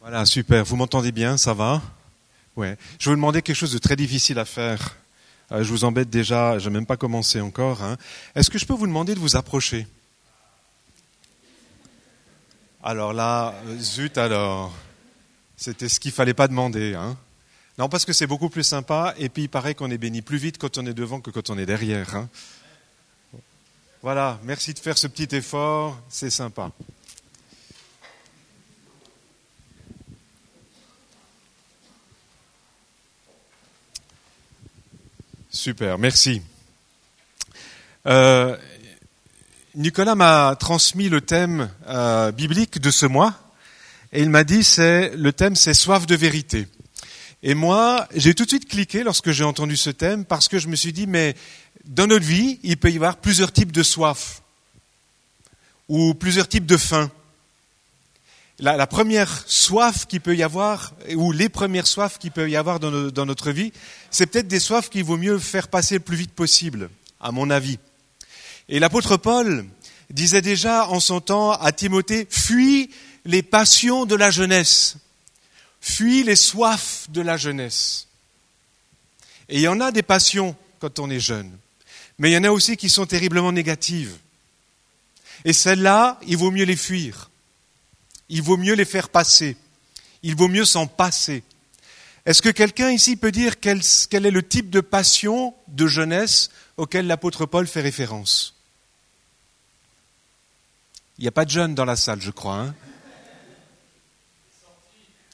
Voilà, super. Vous m'entendez bien, ça va? Ouais. Je vous demander quelque chose de très difficile à faire. Euh, je vous embête déjà, je n'ai même pas commencé encore. Hein. Est-ce que je peux vous demander de vous approcher? Alors là, zut alors. C'était ce qu'il fallait pas demander. Hein. Non, parce que c'est beaucoup plus sympa, et puis il paraît qu'on est béni plus vite quand on est devant que quand on est derrière. Hein. Voilà, merci de faire ce petit effort, c'est sympa. Super, merci. Euh, Nicolas m'a transmis le thème euh, biblique de ce mois et il m'a dit c'est le thème c'est soif de vérité. Et moi, j'ai tout de suite cliqué lorsque j'ai entendu ce thème parce que je me suis dit mais dans notre vie, il peut y avoir plusieurs types de soif ou plusieurs types de faim. La, première soif qu'il peut y avoir, ou les premières soifs qu'il peut y avoir dans, dans notre vie, c'est peut-être des soifs qu'il vaut mieux faire passer le plus vite possible, à mon avis. Et l'apôtre Paul disait déjà en son temps à Timothée, fuis les passions de la jeunesse, fuis les soifs de la jeunesse. Et il y en a des passions quand on est jeune, mais il y en a aussi qui sont terriblement négatives. Et celles-là, il vaut mieux les fuir il vaut mieux les faire passer. Il vaut mieux s'en passer. Est-ce que quelqu'un ici peut dire quel, est le type de passion de jeunesse auquel l'apôtre Paul fait référence? Il n'y a pas de jeunes dans la salle, je crois. Hein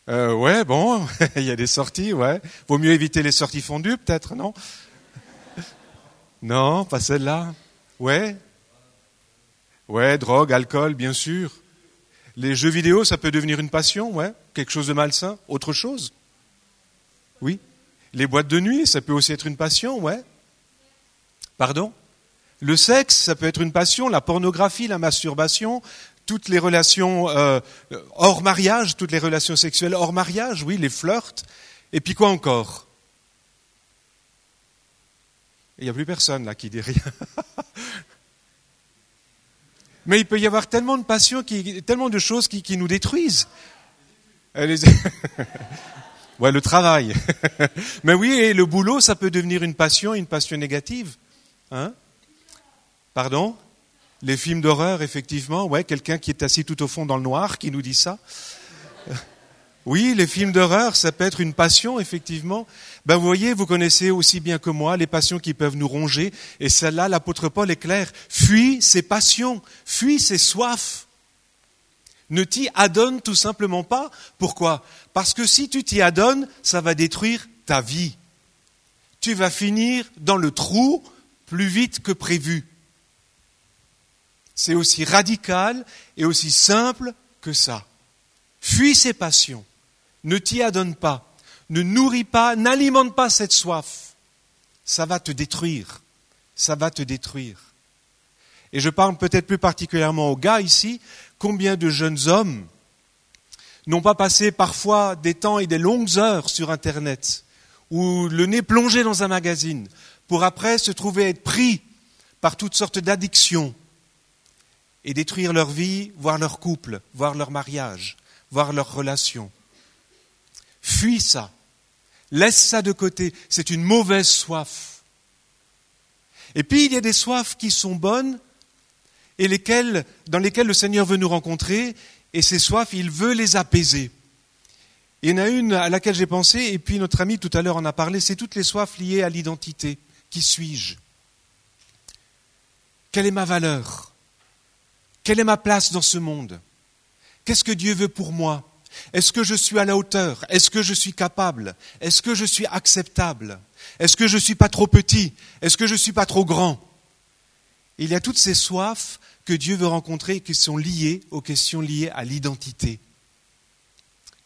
euh, ouais, bon, il y a des sorties, ouais. Vaut mieux éviter les sorties fondues, peut-être, non? Non, pas celle-là. Ouais. Ouais, drogue, alcool, bien sûr. Les jeux vidéo, ça peut devenir une passion, ouais. Quelque chose de malsain. Autre chose Oui. Les boîtes de nuit, ça peut aussi être une passion, ouais. Pardon? Le sexe, ça peut être une passion. La pornographie, la masturbation, toutes les relations euh, hors mariage, toutes les relations sexuelles hors mariage, oui, les flirts. Et puis quoi encore? Il n'y a plus personne là qui dit rien. Mais il peut y avoir tellement de passions, tellement de choses qui, qui nous détruisent. ouais, le travail. Mais oui, et le boulot, ça peut devenir une passion, une passion négative. Hein? Pardon? Les films d'horreur, effectivement. Ouais, quelqu'un qui est assis tout au fond dans le noir qui nous dit ça. Oui, les films d'horreur, ça peut être une passion, effectivement. Ben, vous voyez, vous connaissez aussi bien que moi les passions qui peuvent nous ronger. Et celle-là, l'apôtre Paul est clair. Fuis ces passions, fuis ces soifs. Ne t'y adonne tout simplement pas. Pourquoi? Parce que si tu t'y adonnes, ça va détruire ta vie. Tu vas finir dans le trou plus vite que prévu. C'est aussi radical et aussi simple que ça. Fuis ces passions ne t'y adonne pas, ne nourris pas, n'alimente pas cette soif. Ça va te détruire. Ça va te détruire. Et je parle peut-être plus particulièrement aux gars ici. Combien de jeunes hommes n'ont pas passé parfois des temps et des longues heures sur Internet, ou le nez plongé dans un magazine, pour après se trouver être pris par toutes sortes d'addictions et détruire leur vie, voire leur couple, voire leur mariage, voire leurs relations. Fuis ça. Laisse ça de côté. C'est une mauvaise soif. Et puis il y a des soifs qui sont bonnes et lesquelles, dans lesquelles le Seigneur veut nous rencontrer. Et ces soifs, il veut les apaiser. Il y en a une à laquelle j'ai pensé, et puis notre ami tout à l'heure en a parlé, c'est toutes les soifs liées à l'identité. Qui suis-je? Quelle est ma valeur? Quelle est ma place dans ce monde? Qu'est-ce que Dieu veut pour moi? Est-ce que je suis à la hauteur? Est-ce que je suis capable? Est-ce que je suis acceptable? Est-ce que je ne suis pas trop petit? Est-ce que je ne suis pas trop grand? Il y a toutes ces soifs que Dieu veut rencontrer qui sont liées aux questions liées à l'identité.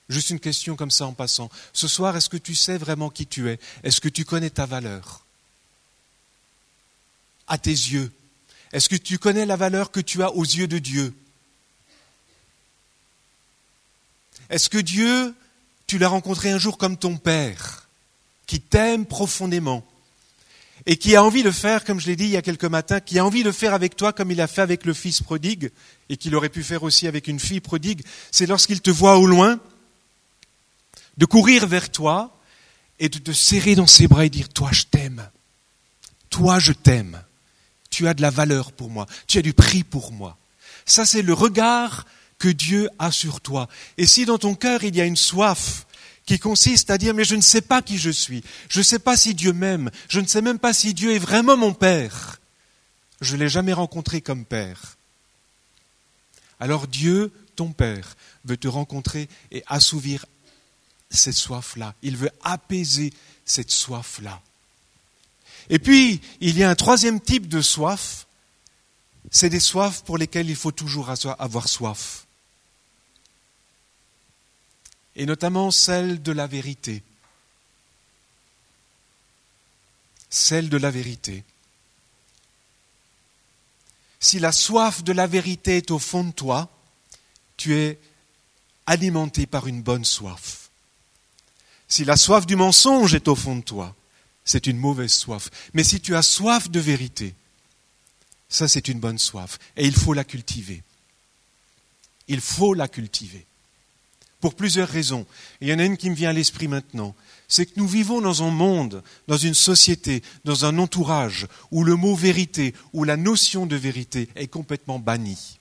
Juste une question comme ça en passant. Ce soir, est-ce que tu sais vraiment qui tu es? Est-ce que tu connais ta valeur? À tes yeux. Est-ce que tu connais la valeur que tu as aux yeux de Dieu? Est-ce que Dieu, tu l'as rencontré un jour comme ton Père, qui t'aime profondément et qui a envie de faire, comme je l'ai dit il y a quelques matins, qui a envie de faire avec toi comme il a fait avec le fils prodigue et qu'il aurait pu faire aussi avec une fille prodigue, c'est lorsqu'il te voit au loin, de courir vers toi et de te serrer dans ses bras et dire, toi je t'aime, toi je t'aime, tu as de la valeur pour moi, tu as du prix pour moi. Ça c'est le regard que Dieu a sur toi. Et si dans ton cœur il y a une soif qui consiste à dire mais je ne sais pas qui je suis, je ne sais pas si Dieu m'aime, je ne sais même pas si Dieu est vraiment mon Père, je ne l'ai jamais rencontré comme Père. Alors Dieu, ton Père, veut te rencontrer et assouvir cette soif-là. Il veut apaiser cette soif-là. Et puis, il y a un troisième type de soif, c'est des soifs pour lesquelles il faut toujours avoir soif. Et notamment celle de la vérité. Celle de la vérité. Si la soif de la vérité est au fond de toi, tu es alimenté par une bonne soif. Si la soif du mensonge est au fond de toi, c'est une mauvaise soif. Mais si tu as soif de vérité, ça c'est une bonne soif. Et il faut la cultiver. Il faut la cultiver. Pour plusieurs raisons. il y en a une qui me vient à l'esprit maintenant. C'est que nous vivons dans un monde, dans une société, dans un entourage où le mot vérité, où la notion de vérité est complètement bannie.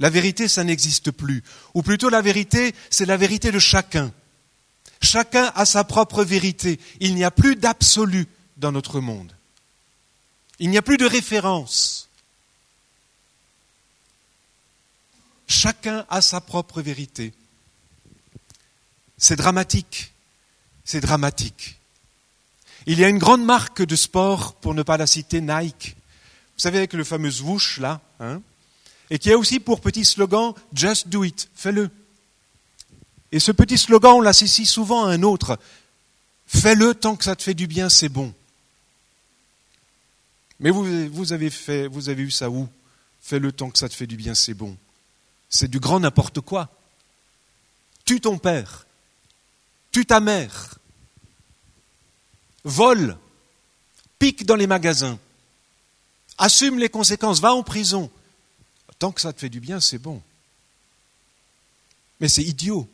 La vérité, ça n'existe plus. Ou plutôt la vérité, c'est la vérité de chacun. Chacun a sa propre vérité. Il n'y a plus d'absolu dans notre monde. Il n'y a plus de référence. Chacun a sa propre vérité. C'est dramatique. C'est dramatique. Il y a une grande marque de sport, pour ne pas la citer, Nike. Vous savez, avec le fameux swoosh, là, hein, et qui a aussi pour petit slogan Just do it, fais-le. Et ce petit slogan, on l'associe souvent à un autre. Fais-le tant que ça te fait du bien, c'est bon. Mais avez fait, vous avez eu ça où? Fais-le tant que ça te fait du bien, c'est bon. C'est du grand n'importe quoi. Tue ton père. Tue ta mère. Vole. Pique dans les magasins. Assume les conséquences. Va en prison. Tant que ça te fait du bien, c'est bon. Mais c'est idiot.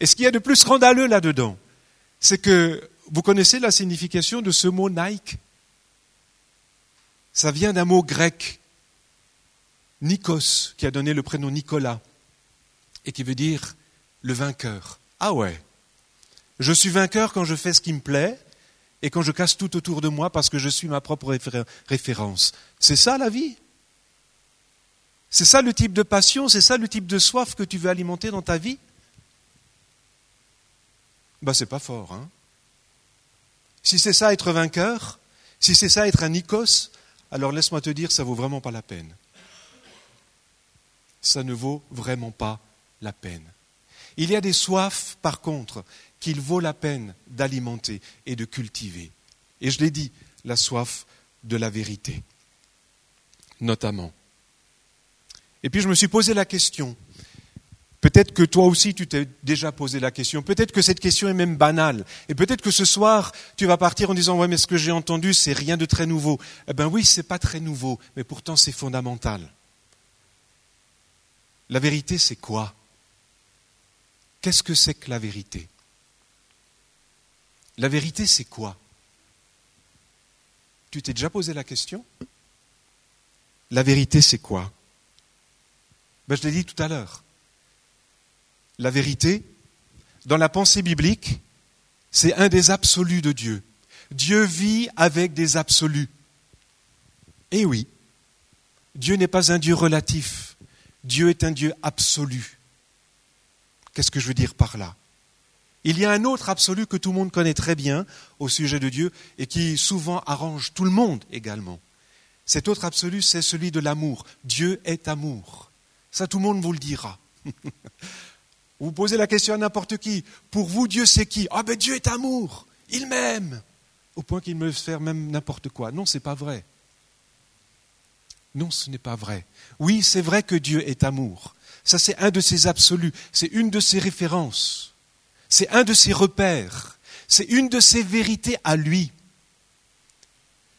Et ce qu'il y a de plus scandaleux là-dedans, c'est que vous connaissez la signification de ce mot Nike? Ça vient d'un mot grec, Nikos, qui a donné le prénom Nicolas, et qui veut dire le vainqueur. Ah ouais, je suis vainqueur quand je fais ce qui me plaît et quand je casse tout autour de moi parce que je suis ma propre référence. C'est ça la vie? C'est ça le type de passion, c'est ça le type de soif que tu veux alimenter dans ta vie? Ben c'est pas fort, hein Si c'est ça être vainqueur, si c'est ça être un Nikos, alors laisse-moi te dire, ça vaut vraiment pas la peine. Ça ne vaut vraiment pas la peine. Il y a des soifs, par contre, qu'il vaut la peine d'alimenter et de cultiver. Et je l'ai dit, la soif de la vérité, notamment. Et puis je me suis posé la question. Peut-être que toi aussi tu t'es déjà posé la question. Peut-être que cette question est même banale. Et peut-être que ce soir tu vas partir en disant ouais mais ce que j'ai entendu c'est rien de très nouveau. Eh bien oui c'est pas très nouveau, mais pourtant c'est fondamental. La vérité c'est quoi? Qu'est-ce que c'est que la vérité? La vérité c'est quoi? Tu t'es déjà posé la question? La vérité c'est quoi? Ben, je l'ai dit tout à l'heure. La vérité, dans la pensée biblique, c'est un des absolus de Dieu. Dieu vit avec des absolus. Eh oui, Dieu n'est pas un Dieu relatif, Dieu est un Dieu absolu. Qu'est-ce que je veux dire par là? Il y a un autre absolu que tout le monde connaît très bien au sujet de Dieu et qui souvent arrange tout le monde également. Cet autre absolu, c'est celui de l'amour. Dieu est amour. Ça, tout le monde vous le dira. vous posez la question à n'importe qui. Pour vous, Dieu, c'est qui? Ah ben Dieu est amour. Il m'aime. Au point qu'il me faire même n'importe quoi. Non, ce n'est pas vrai. Non, ce n'est pas vrai. Oui, c'est vrai que Dieu est amour. Ça, c'est un de ses absolus. C'est une de ses références. C'est un de ses repères. C'est une de ses vérités à lui.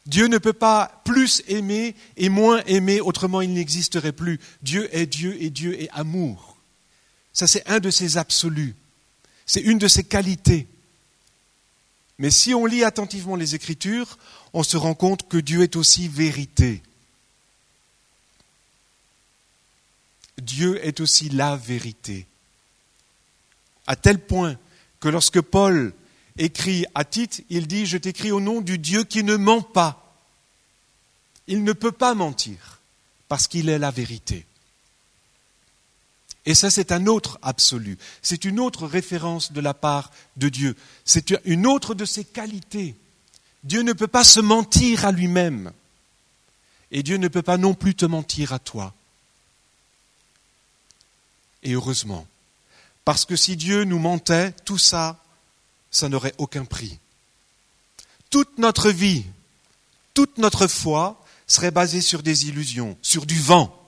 Dieu ne peut pas plus aimer et moins aimer, autrement il n'existerait plus. Dieu est Dieu et Dieu est amour. Ça c'est un de ses absolus. C'est une de ses qualités. Mais si on lit attentivement les Écritures, on se rend compte que Dieu est aussi vérité. Dieu est aussi la vérité. À tel point que lorsque Paul écrit à Tite, il dit, je t'écris au nom du Dieu qui ne ment pas. Il ne peut pas mentir, parce qu'il est la vérité. Et ça, c'est un autre absolu. C'est une autre référence de la part de Dieu. C'est une autre de ses qualités. Dieu ne peut pas se mentir à lui-même. Et Dieu ne peut pas non plus te mentir à toi. Et heureusement. Parce que si Dieu nous mentait, tout ça, ça n'aurait aucun prix. Toute notre vie, toute notre foi serait basée sur des illusions, sur du vent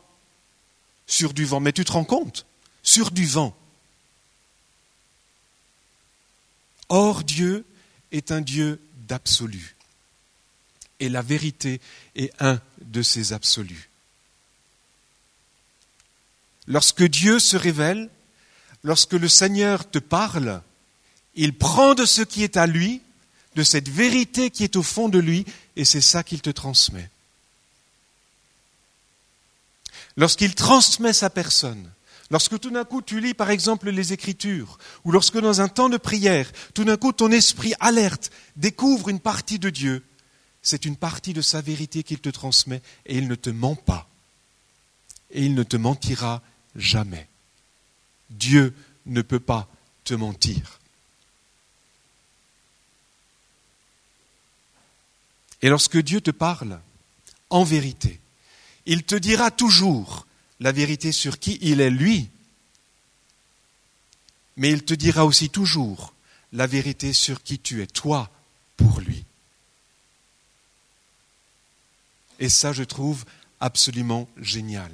sur du vent. Mais tu te rends compte? Sur du vent. Or, Dieu est un Dieu d'absolu. Et la vérité est un de ces absolus. Lorsque Dieu se révèle, lorsque le Seigneur te parle, il prend de ce qui est à lui, de cette vérité qui est au fond de lui, et c'est ça qu'il te transmet lorsqu'il transmet sa personne, lorsque tout d'un coup tu lis par exemple les Écritures, ou lorsque dans un temps de prière, tout d'un coup ton esprit alerte découvre une partie de Dieu, c'est une partie de sa vérité qu'il te transmet et il ne te ment pas. Et il ne te mentira jamais. Dieu ne peut pas te mentir. Et lorsque Dieu te parle, en vérité, il te dira toujours la vérité sur qui il est lui, mais il te dira aussi toujours la vérité sur qui tu es toi pour lui. Et ça, je trouve absolument génial.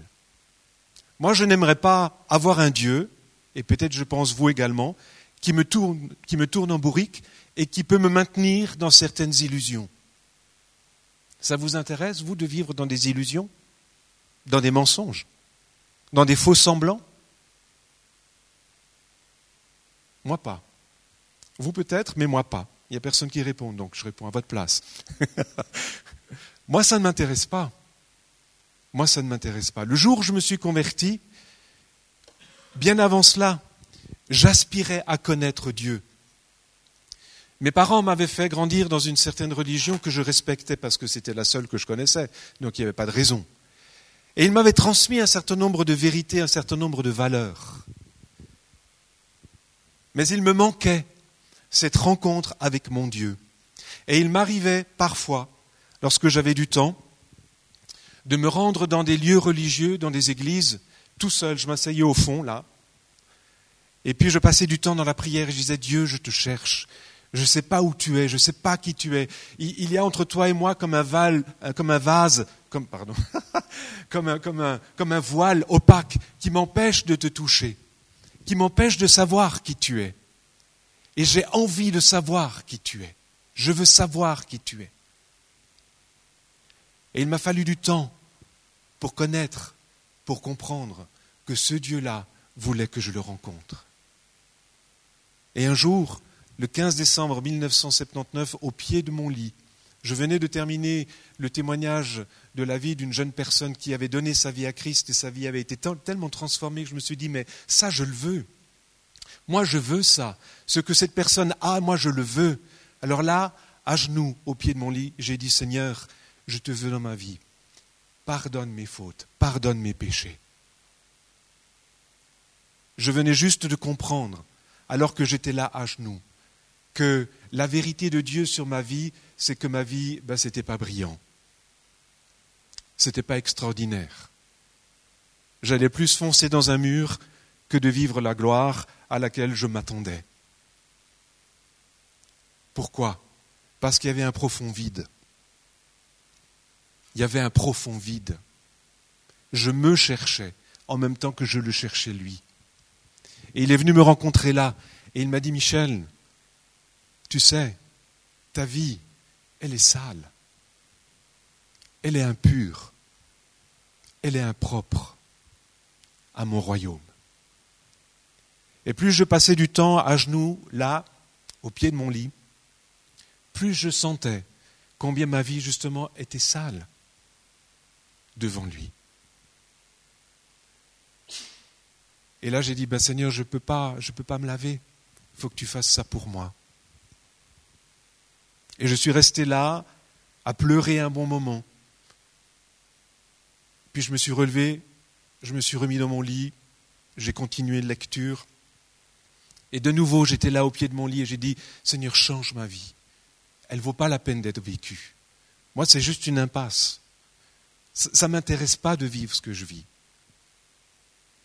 Moi, je n'aimerais pas avoir un Dieu, et peut-être je pense vous également, qui me tourne, qui me tourne en bourrique et qui peut me maintenir dans certaines illusions. Ça vous intéresse, vous, de vivre dans des illusions? Dans des mensonges, dans des faux semblants? Moi pas. Vous peut-être, mais moi pas. Il n'y a personne qui répond, donc je réponds à votre place. moi, ça ne m'intéresse pas. Moi, ça ne m'intéresse pas. Le jour où je me suis converti, bien avant cela, j'aspirais à connaître Dieu. Mes parents m'avaient fait grandir dans une certaine religion que je respectais parce que c'était la seule que je connaissais, donc il n'y avait pas de raison. Et il m'avait transmis un certain nombre de vérités, un certain nombre de valeurs. Mais il me manquait cette rencontre avec mon Dieu. Et il m'arrivait parfois, lorsque j'avais du temps, de me rendre dans des lieux religieux, dans des églises, tout seul. Je m'asseyais au fond, là. Et puis je passais du temps dans la prière et je disais, Dieu, je te cherche. Je ne sais pas où tu es, je ne sais pas qui tu es. Il y a entre toi et moi comme un, vase, comme un voile opaque qui m'empêche de te toucher, qui m'empêche de savoir qui tu es. Et j'ai envie de savoir qui tu es. Je veux savoir qui tu es. Et il m'a fallu du temps pour connaître, pour comprendre que ce Dieu-là voulait que je le rencontre. Et un jour, le 15 décembre 1979, au pied de mon lit. Je venais de terminer le témoignage de la vie d'une jeune personne qui avait donné sa vie à Christ et sa vie avait été tellement transformée que je me suis dit, mais ça, je le veux. Moi, je veux ça. Ce que cette personne a, moi, je le veux. Alors là, à genoux, au pied de mon lit, j'ai dit, Seigneur, je te veux dans ma vie. Pardonne mes fautes, pardonne mes péchés. Je venais juste de comprendre, alors que j'étais là à genoux, que la vérité de Dieu sur ma vie, c'est que ma vie, ben, ce n'était pas brillant. Ce n'était pas extraordinaire. J'allais plus foncer dans un mur que de vivre la gloire à laquelle je m'attendais. Pourquoi? Parce qu'il y avait un profond vide. Il y avait un profond vide. Je me cherchais en même temps que je le cherchais lui. Et il est venu me rencontrer là et il m'a dit Michel, tu sais, ta vie, elle est sale. Elle est impure. Elle est impropre à mon royaume. Et plus je passais du temps à genoux, là, au pied de mon lit, plus je sentais combien ma vie, justement, était sale devant lui. Et là, j'ai dit, ben, Seigneur, je ne peux, pas, je peux pas me laver. Il faut que tu fasses ça pour moi. Et je suis resté là, à pleurer un bon moment. Puis je me suis relevé, je me suis remis dans mon lit, j'ai continué la lecture. Et de nouveau, j'étais là au pied de mon lit et j'ai dit, Seigneur, change ma vie. Elle ne vaut pas la peine d'être vécue. Moi, c'est juste une impasse. Ça ne m'intéresse pas de vivre ce que je vis.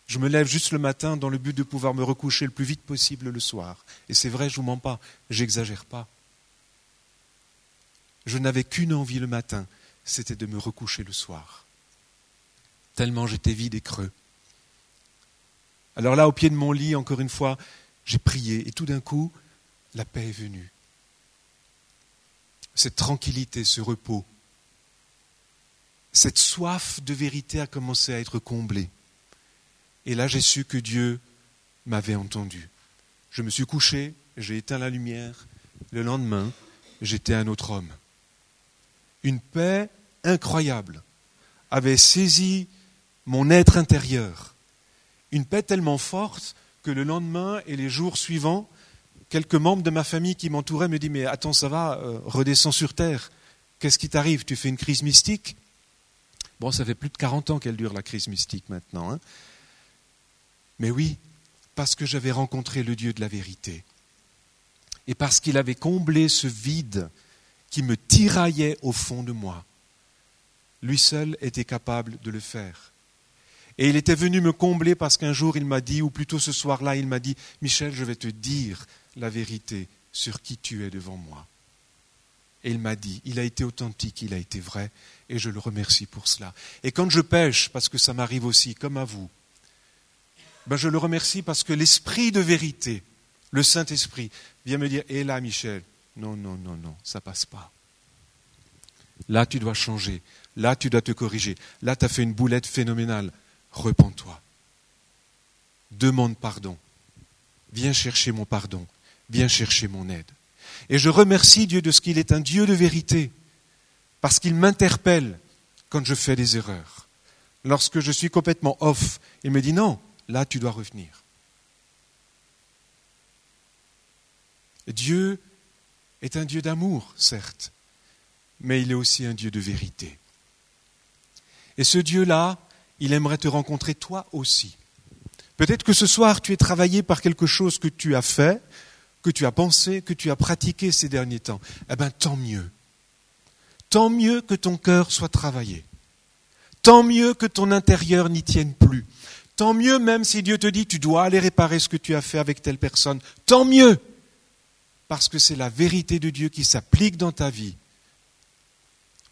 Je me lève juste le matin dans le but de pouvoir me recoucher le plus vite possible le soir. Et c'est vrai, je ne vous mens pas, j'exagère pas. Je n'avais qu'une envie le matin, c'était de me recoucher le soir. Tellement j'étais vide et creux. Alors là, au pied de mon lit, encore une fois, j'ai prié et tout d'un coup, la paix est venue. Cette tranquillité, ce repos, cette soif de vérité a commencé à être comblée. Et là, j'ai su que Dieu m'avait entendu. Je me suis couché, j'ai éteint la lumière. Le lendemain, j'étais un autre homme. Une paix incroyable avait saisi mon être intérieur. Une paix tellement forte que le lendemain et les jours suivants, quelques membres de ma famille qui m'entouraient me disent Mais attends, ça va, euh, redescends sur terre. Qu'est-ce qui t'arrive? Tu fais une crise mystique? Bon, ça fait plus de 40 ans qu'elle dure, la crise mystique maintenant. Hein. Mais oui, parce que j'avais rencontré le Dieu de la vérité. Et parce qu'il avait comblé ce vide qui me tiraillait au fond de moi. Lui seul était capable de le faire. Et il était venu me combler parce qu'un jour il m'a dit, ou plutôt ce soir-là, il m'a dit, Michel, je vais te dire la vérité sur qui tu es devant moi. Et il m'a dit, il a été authentique, il a été vrai, et je le remercie pour cela. Et quand je pêche, parce que ça m'arrive aussi, comme à vous, ben je le remercie parce que l'esprit de vérité, le Saint-Esprit, vient me dire, hé là, Michel, non, non, non, non, ça passe pas. Là, tu dois changer. Là, tu dois te corriger. Là, tu as fait une boulette phénoménale. Repends-toi. Demande pardon. Viens chercher mon pardon. Viens chercher mon aide. Et je remercie Dieu de ce qu'il est un Dieu de vérité, parce qu'il m'interpelle quand je fais des erreurs. Lorsque je suis complètement off, il me dit non, là tu dois revenir. Dieu est un Dieu d'amour, certes, mais il est aussi un Dieu de vérité. Et ce Dieu-là, il aimerait te rencontrer toi aussi. Peut-être que ce soir, tu es travaillé par quelque chose que tu as fait, que tu as pensé, que tu as pratiqué ces derniers temps. Eh bien, tant mieux. Tant mieux que ton cœur soit travaillé. Tant mieux que ton intérieur n'y tienne plus. Tant mieux même si Dieu te dit tu dois aller réparer ce que tu as fait avec telle personne. Tant mieux. Parce que c'est la vérité de Dieu qui s'applique dans ta vie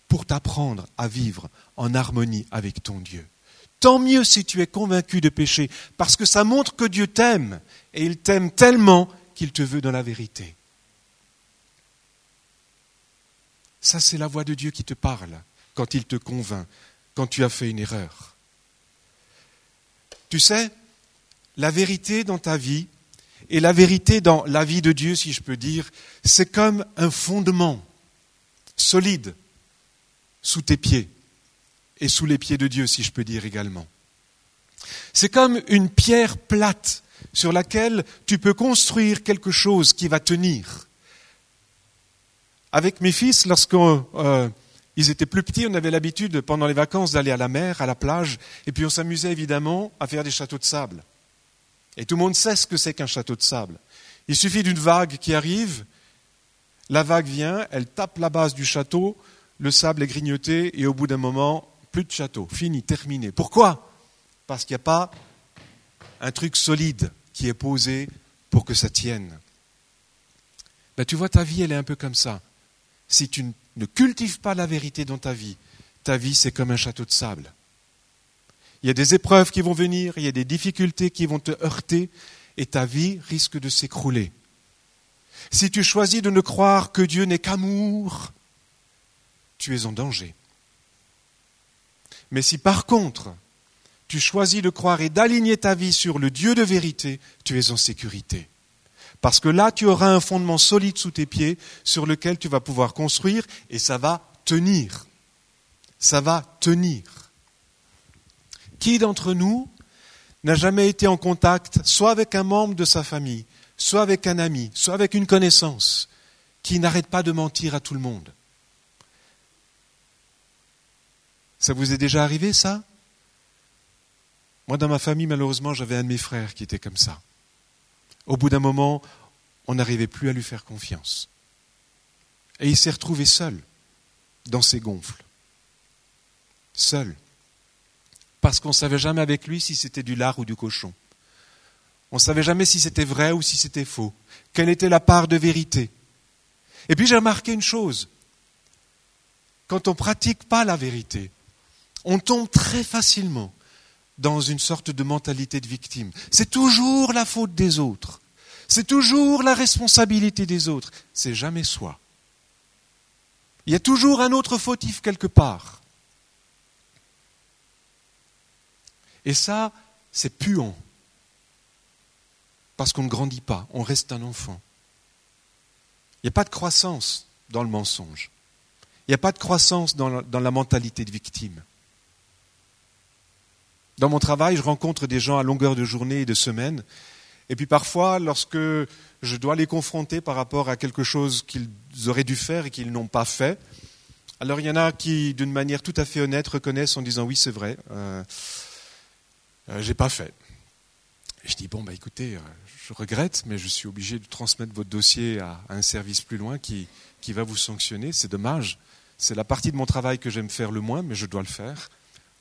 pour t'apprendre à vivre en harmonie avec ton Dieu. Tant mieux si tu es convaincu de pécher, parce que ça montre que Dieu t'aime, et il t'aime tellement qu'il te veut dans la vérité. Ça, c'est la voix de Dieu qui te parle quand il te convainc, quand tu as fait une erreur. Tu sais, la vérité dans ta vie et la vérité dans la vie de Dieu, si je peux dire, c'est comme un fondement solide sous tes pieds et sous les pieds de Dieu, si je peux dire également. C'est comme une pierre plate sur laquelle tu peux construire quelque chose qui va tenir. Avec mes fils, lorsqu'ils euh, étaient plus petits, on avait l'habitude pendant les vacances d'aller à la mer, à la plage, et puis on s'amusait évidemment à faire des châteaux de sable. Et tout le monde sait ce que c'est qu'un château de sable. Il suffit d'une vague qui arrive, la vague vient, elle tape la base du château, le sable est grignoté, et au bout d'un moment, plus de château, fini, terminé. Pourquoi? Parce qu'il n'y a pas un truc solide qui est posé pour que ça tienne. Ben, tu vois, ta vie, elle est un peu comme ça. Si tu ne cultives pas la vérité dans ta vie, ta vie, c'est comme un château de sable. Il y a des épreuves qui vont venir, il y a des difficultés qui vont te heurter, et ta vie risque de s'écrouler. Si tu choisis de ne croire que Dieu n'est qu'amour, tu es en danger. Mais si par contre, tu choisis de croire et d'aligner ta vie sur le Dieu de vérité, tu es en sécurité. Parce que là, tu auras un fondement solide sous tes pieds sur lequel tu vas pouvoir construire et ça va tenir. Ça va tenir. Qui d'entre nous n'a jamais été en contact soit avec un membre de sa famille, soit avec un ami, soit avec une connaissance, qui n'arrête pas de mentir à tout le monde? Ça vous est déjà arrivé, ça? Moi, dans ma famille, malheureusement, j'avais un de mes frères qui était comme ça. Au bout d'un moment, on n'arrivait plus à lui faire confiance. Et il s'est retrouvé seul dans ses gonfles. Seul. Parce qu'on ne savait jamais avec lui si c'était du lard ou du cochon. On ne savait jamais si c'était vrai ou si c'était faux. Quelle était la part de vérité. Et puis j'ai remarqué une chose. Quand on ne pratique pas la vérité, on tombe très facilement dans une sorte de mentalité de victime. C'est toujours la faute des autres. C'est toujours la responsabilité des autres. C'est jamais soi. Il y a toujours un autre fautif quelque part. Et ça, c'est puant. Parce qu'on ne grandit pas, on reste un enfant. Il n'y a pas de croissance dans le mensonge. Il n'y a pas de croissance dans la, dans la mentalité de victime. Dans mon travail, je rencontre des gens à longueur de journée et de semaine. Et puis parfois, lorsque je dois les confronter par rapport à quelque chose qu'ils auraient dû faire et qu'ils n'ont pas fait, alors il y en a qui, d'une manière tout à fait honnête, reconnaissent en disant oui, c'est vrai, euh, euh, j'ai pas fait. Et je dis bon bah écoutez, euh, je regrette, mais je suis obligé de transmettre votre dossier à, à un service plus loin qui, qui va vous sanctionner. C'est dommage. C'est la partie de mon travail que j'aime faire le moins, mais je dois le faire.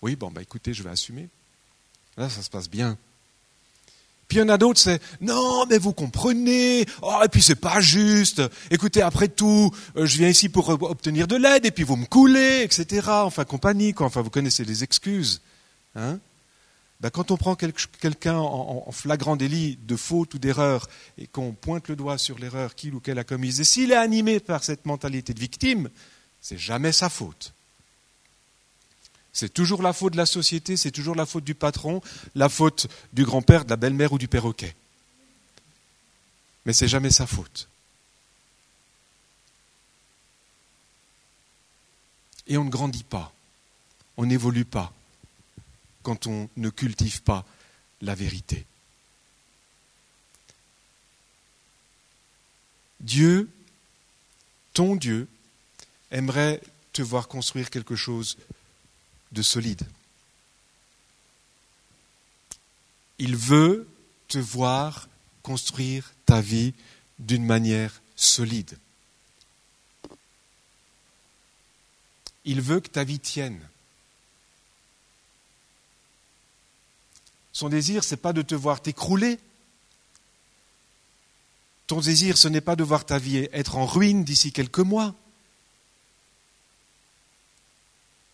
Oui, bon bah écoutez, je vais assumer. Là, ça se passe bien. Puis il y en a d'autres, c'est non, mais vous comprenez. Oh, et puis c'est pas juste. Écoutez, après tout, euh, je viens ici pour obtenir de l'aide, et puis vous me coulez, etc. Enfin, compagnie, quoi. Enfin, vous connaissez les excuses. Hein ben, quand on prend quelqu'un en, flagrant délit de faute ou d'erreur et qu'on pointe le doigt sur l'erreur qu'il ou qu'elle a commise, et s'il est animé par cette mentalité de victime, c'est jamais sa faute. C'est toujours la faute de la société, c'est toujours la faute du patron, la faute du grand-père, de la belle-mère ou du perroquet. Mais c'est jamais sa faute. Et on ne grandit pas, on n'évolue pas quand on ne cultive pas la vérité. Dieu, ton Dieu, aimerait te voir construire quelque chose de solide. Il veut te voir construire ta vie d'une manière solide. Il veut que ta vie tienne. Son désir, ce n'est pas de te voir t'écrouler. Ton désir, ce n'est pas de voir ta vie être en ruine d'ici quelques mois.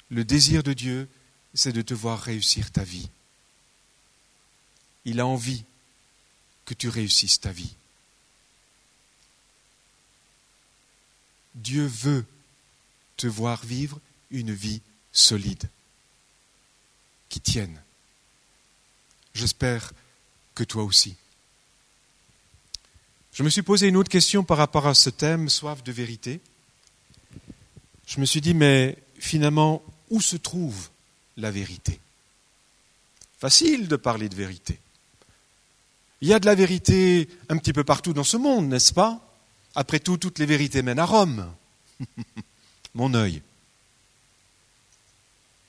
Le désir de Dieu, c'est de te voir réussir ta vie. Il a envie que tu réussisses ta vie. Dieu veut te voir vivre une vie solide, qui tienne. J'espère que toi aussi. Je me suis posé une autre question par rapport à ce thème, soif de vérité. Je me suis dit, mais finalement, où se trouve la vérité Facile de parler de vérité. Il y a de la vérité un petit peu partout dans ce monde, n'est-ce pas? Après tout, toutes les vérités mènent à Rome. Mon œil.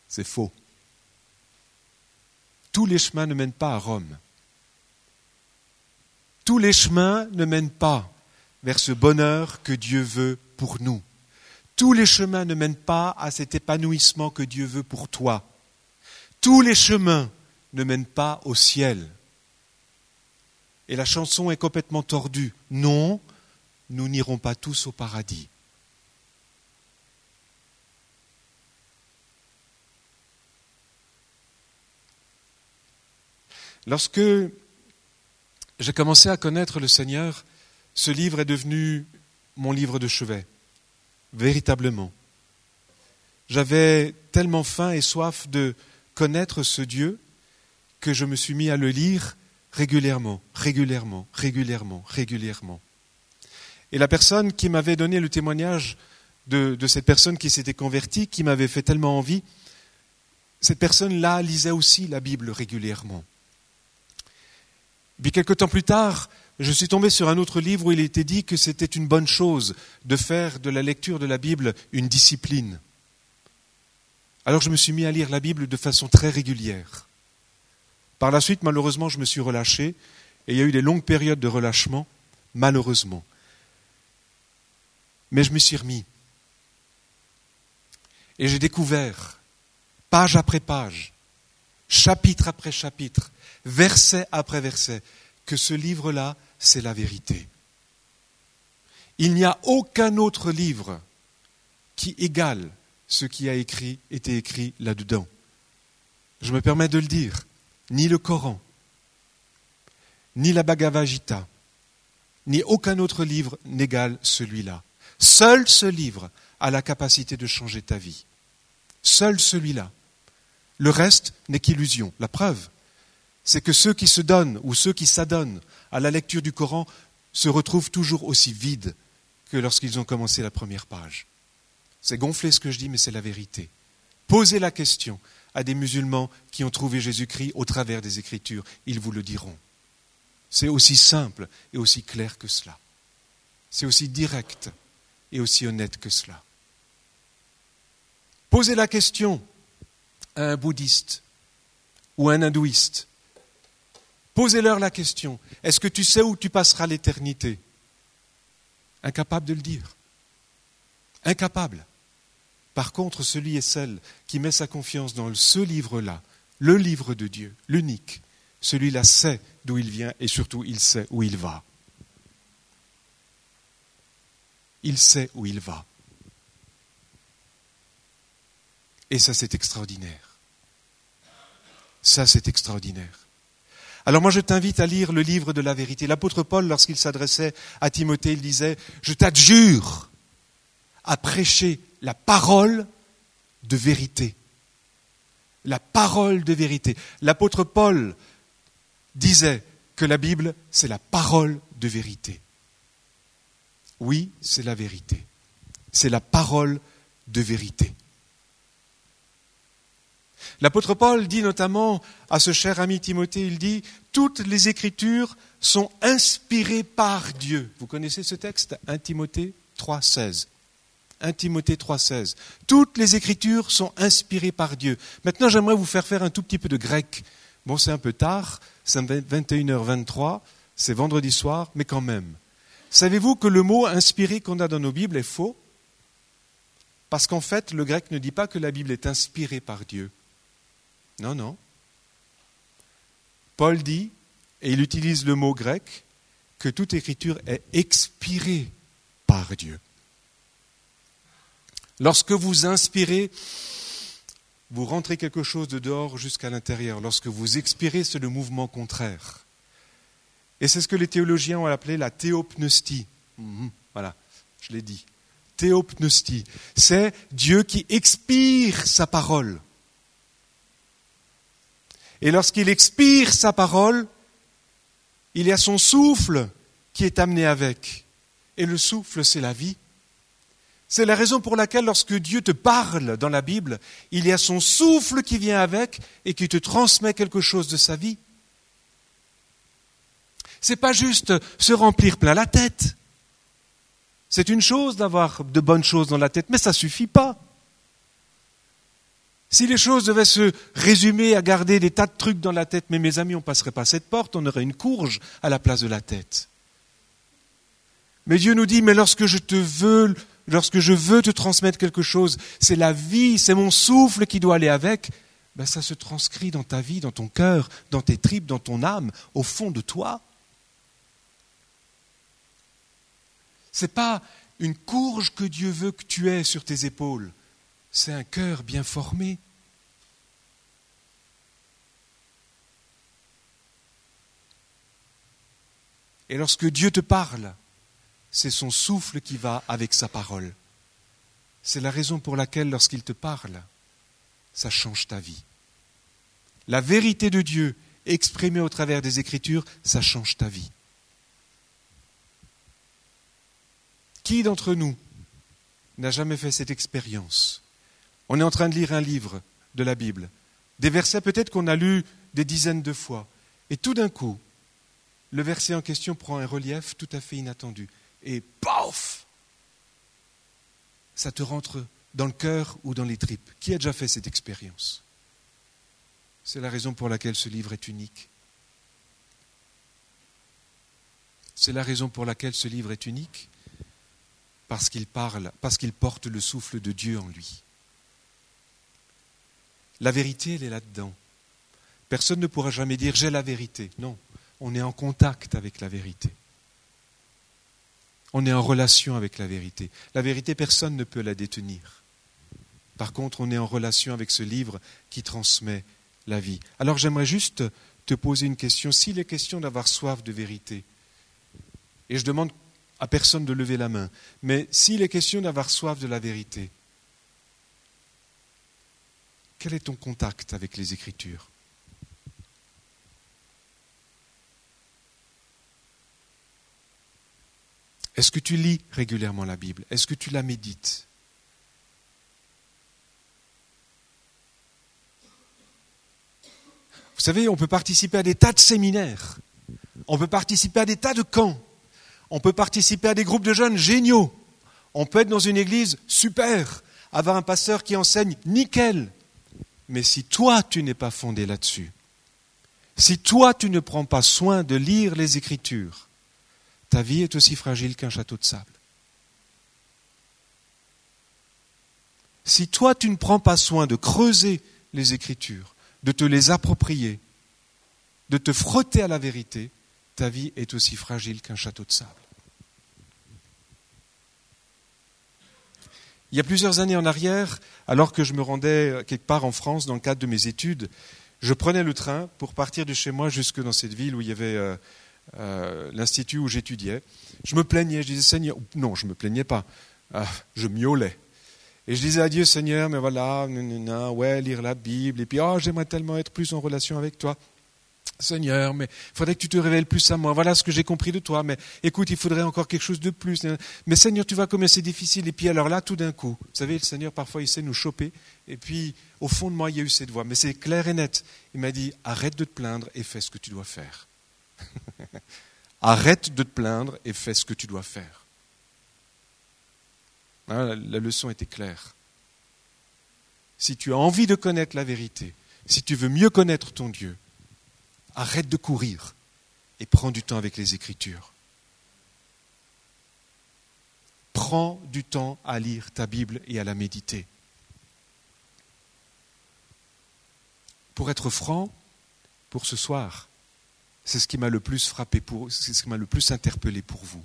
C'est faux. Tous les chemins ne mènent pas à Rome. Tous les chemins ne mènent pas vers ce bonheur que Dieu veut pour nous. Tous les chemins ne mènent pas à cet épanouissement que Dieu veut pour toi. Tous les chemins ne mènent pas au ciel. Et la chanson est complètement tordue. Non, nous n'irons pas tous au paradis. Lorsque j'ai commencé à connaître le Seigneur, ce livre est devenu mon livre de chevet véritablement. J'avais tellement faim et soif de connaître ce Dieu que je me suis mis à le lire régulièrement, régulièrement, régulièrement, régulièrement. Et la personne qui m'avait donné le témoignage de, cette personne qui s'était convertie, qui m'avait fait tellement envie, cette personne-là lisait aussi la Bible régulièrement. Puis quelque temps plus tard, je suis tombé sur un autre livre où il était dit que c'était une bonne chose de faire de la lecture de la Bible une discipline. Alors je me suis mis à lire la Bible de façon très régulière. Par la suite, malheureusement, je me suis relâché et il y a eu des longues périodes de relâchement, malheureusement. Mais je me suis remis. Et j'ai découvert, page après page, chapitre après chapitre, verset après verset, que ce livre-là, c'est la vérité. Il n'y a aucun autre livre qui égale ce qui a écrit, été écrit là-dedans. Je me permets de le dire, ni le Coran, ni la Bhagavad Gita, ni aucun autre livre n'égale celui-là. Seul ce livre a la capacité de changer ta vie. Seul celui-là. Le reste n'est qu'illusion. La preuve, c'est que ceux qui se donnent ou ceux qui s'adonnent à la lecture du Coran se retrouvent toujours aussi vides que lorsqu'ils ont commencé la première page. C'est gonflé ce que je dis, mais c'est la vérité. Posez la question à des musulmans qui ont trouvé Jésus-Christ au travers des Écritures, ils vous le diront. C'est aussi simple et aussi clair que cela. C'est aussi direct et aussi honnête que cela. Posez la question à un bouddhiste ou à un hindouiste Posez-leur la question, est-ce que tu sais où tu passeras l'éternité? Incapable de le dire. Incapable. Par contre, celui et celle qui met sa confiance dans ce livre-là, le livre de Dieu, l'unique, celui-là sait d'où il vient et surtout il sait où il va. Il sait où il va. Et ça, c'est extraordinaire. Ça, c'est extraordinaire. Alors moi je t'invite à lire le livre de la vérité. L'apôtre Paul, lorsqu'il s'adressait à Timothée, il disait, je t'adjure à prêcher la parole de vérité. La parole de vérité. L'apôtre Paul disait que la Bible, c'est la parole de vérité. Oui, c'est la vérité. C'est la parole de vérité. L'apôtre Paul dit notamment à ce cher ami Timothée, il dit, toutes les écritures sont inspirées par Dieu. Vous connaissez ce texte? 1 Timothée 3.16. 1 Timothée 3.16. Toutes les écritures sont inspirées par Dieu. Maintenant, j'aimerais vous faire faire un tout petit peu de grec. Bon, c'est un peu tard, c'est 21h23, c'est vendredi soir, mais quand même. Savez-vous que le mot inspiré qu'on a dans nos Bibles est faux? Parce qu'en fait, le grec ne dit pas que la Bible est inspirée par Dieu. Non, non. Paul dit, et il utilise le mot grec, que toute écriture est expirée par Dieu. Lorsque vous inspirez, vous rentrez quelque chose de dehors jusqu'à l'intérieur. Lorsque vous expirez, c'est le mouvement contraire. Et c'est ce que les théologiens ont appelé la théopneustie. Mhm, voilà, je l'ai dit. Théopneustie. C'est Dieu qui expire sa parole. Et lorsqu'il expire sa parole, il y a son souffle qui est amené avec. Et le souffle, c'est la vie. C'est la raison pour laquelle lorsque Dieu te parle dans la Bible, il y a son souffle qui vient avec et qui te transmet quelque chose de sa vie. C'est pas juste se remplir plein la tête. C'est une chose d'avoir de bonnes choses dans la tête, mais ça suffit pas. Si les choses devaient se résumer à garder des tas de trucs dans la tête, mais mes amis, on ne passerait pas cette porte, on aurait une courge à la place de la tête. Mais Dieu nous dit, mais lorsque je te veux, lorsque je veux te transmettre quelque chose, c'est la vie, c'est mon souffle qui doit aller avec, ben ça se transcrit dans ta vie, dans ton cœur, dans tes tripes, dans ton âme, au fond de toi. Ce n'est pas une courge que Dieu veut que tu aies sur tes épaules c'est un cœur bien formé. Et lorsque Dieu te parle, c'est son souffle qui va avec sa parole. C'est la raison pour laquelle lorsqu'il te parle, ça change ta vie. La vérité de Dieu exprimé au travers des Écritures, ça change ta vie. Qui d'entre nous n'a jamais fait cette expérience? On est en train de lire un livre de la Bible, des versets peut-être qu'on a lus des dizaines de fois, et tout d'un coup, le verset en question prend un relief tout à fait inattendu, et paf Ça te rentre dans le cœur ou dans les tripes. Qui a déjà fait cette expérience? C'est la raison pour laquelle ce livre est unique. C'est la raison pour laquelle ce livre est unique, parce qu'il parle, parce qu'il porte le souffle de Dieu en lui. La vérité, elle est là-dedans. Personne ne pourra jamais dire j'ai la vérité. Non, on est en contact avec la vérité. On est en relation avec la vérité. La vérité, personne ne peut la détenir. Par contre, on est en relation avec ce livre qui transmet la vie. Alors j'aimerais juste te poser une question. S'il est question d'avoir soif de vérité, et je demande à personne de lever la main, mais s'il est question d'avoir soif de la vérité, quel est ton contact avec les Écritures? Est-ce que tu lis régulièrement la Bible? Est-ce que tu la médites? Vous savez, on peut participer à des tas de séminaires, on peut participer à des tas de camps, on peut participer à des groupes de jeunes géniaux, on peut être dans une église super, avoir un pasteur qui enseigne nickel. Mais si toi, tu n'es pas fondé là-dessus, si toi, tu ne prends pas soin de lire les Écritures, ta vie est aussi fragile qu'un château de sable. Si toi, tu ne prends pas soin de creuser les Écritures, de te les approprier, de te frotter à la vérité, ta vie est aussi fragile qu'un château de sable. Il y a plusieurs années en arrière, alors que je me rendais quelque part en France dans le cadre de mes études, je prenais le train pour partir de chez moi jusque dans cette ville où il y avait euh, euh, l'institut où j'étudiais. Je me plaignais, je disais Seigneur, non, je ne me plaignais pas, ah, je miaulais. Et je disais à Seigneur, mais voilà, ouais, lire la Bible, et puis, oh, j'aimerais tellement être plus en relation avec toi. Seigneur, mais il faudrait que tu te révèles plus à moi. Voilà ce que j'ai compris de toi. Mais écoute, il faudrait encore quelque chose de plus. Mais Seigneur, tu vois combien c'est difficile. Et puis alors là, tout d'un coup, vous savez, le Seigneur, parfois, il sait nous choper. Et puis, au fond de moi, il y a eu cette voix. Mais c'est clair et net. Il m'a dit, arrête de te plaindre et fais ce que tu dois faire. Arrête de te plaindre et fais ce que tu dois faire. Hein, la leçon était claire. Si tu as envie de connaître la vérité, si tu veux mieux connaître ton Dieu, arrête de courir et prends du temps avec les Écritures. Prends du temps à lire ta Bible et à la méditer. Pour être franc, pour ce soir, c'est ce qui m'a le plus frappé c'est ce qui m'a le plus interpellé pour vous.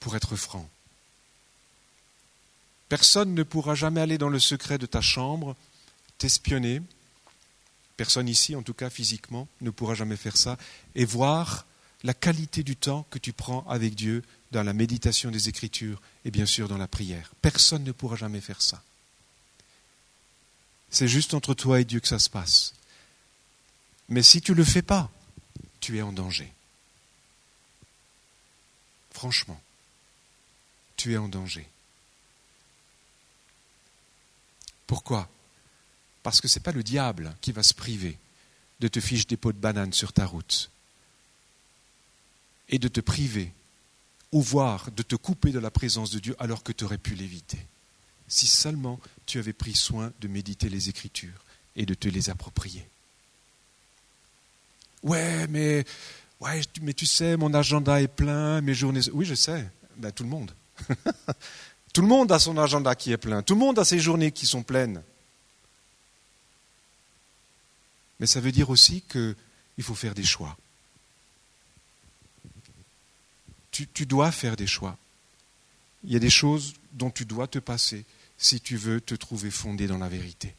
Pour être franc. Personne ne pourra jamais aller dans le secret de ta chambre, t'espionner. Personne ici, en tout cas physiquement, ne pourra jamais faire ça et voir la qualité du temps que tu prends avec Dieu dans la méditation des Écritures et bien sûr dans la prière. Personne ne pourra jamais faire ça. C'est juste entre toi et Dieu que ça se passe. Mais si tu ne le fais pas, tu es en danger. Franchement, tu es en danger. Pourquoi? Parce que ce n'est pas le diable qui va se priver de te ficher des pots de banane sur ta route et de te priver ou voire de te couper de la présence de Dieu alors que tu aurais pu l'éviter si seulement tu avais pris soin de méditer les Écritures et de te les approprier. Ouais, mais, ouais, mais tu sais, mon agenda est plein, mes journées. Oui, je sais. Ben, tout le monde. tout le monde a son agenda qui est plein. Tout le monde a ses journées qui sont pleines. Mais ça veut dire aussi qu'il faut faire des choix. tu dois faire des choix. Il y a des choses dont tu dois te passer si tu veux te trouver fondé dans la vérité,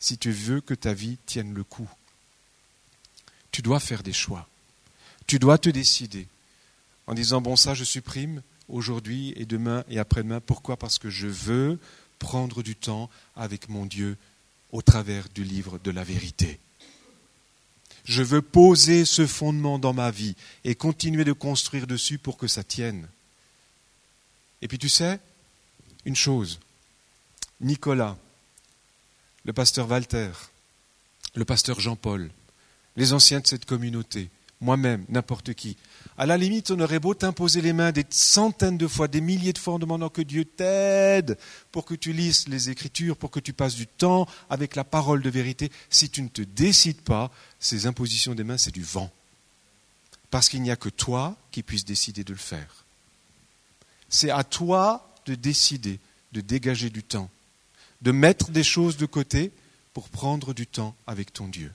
si tu veux que ta vie tienne le coup. Tu dois faire des choix. Tu dois te décider en disant, bon, ça je supprime aujourd'hui et demain et après-demain. Pourquoi? Parce que je veux prendre du temps avec mon Dieu au travers du livre de la vérité. Je veux poser ce fondement dans ma vie et continuer de construire dessus pour que ça tienne. Et puis tu sais, une chose, Nicolas, le pasteur Walter, le pasteur Jean-Paul, les anciens de cette communauté, moi-même, n'importe qui. À la limite, on aurait beau t'imposer les mains des centaines de fois, des milliers de fois en demandant que Dieu t'aide pour que tu lises les Écritures, pour que tu passes du temps avec la parole de vérité. Si tu ne te décides pas, ces impositions des mains, c'est du vent. Parce qu'il n'y a que toi qui puisses décider de le faire. C'est à toi de décider, de dégager du temps, de mettre des choses de côté pour prendre du temps avec ton Dieu.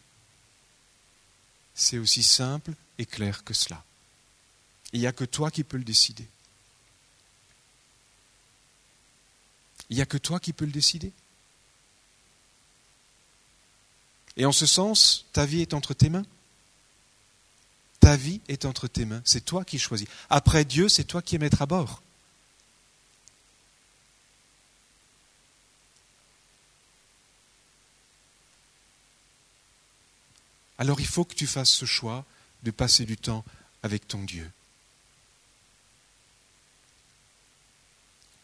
C'est aussi simple et clair que cela. Il n'y a que toi qui peux le décider. Il n'y a que toi qui peux le décider. Et en ce sens, ta vie est entre tes mains. Ta vie est entre tes mains. C'est toi qui choisis. Après Dieu, c'est toi qui es maître à bord. alors il faut que tu fasses ce choix de passer du temps avec ton Dieu.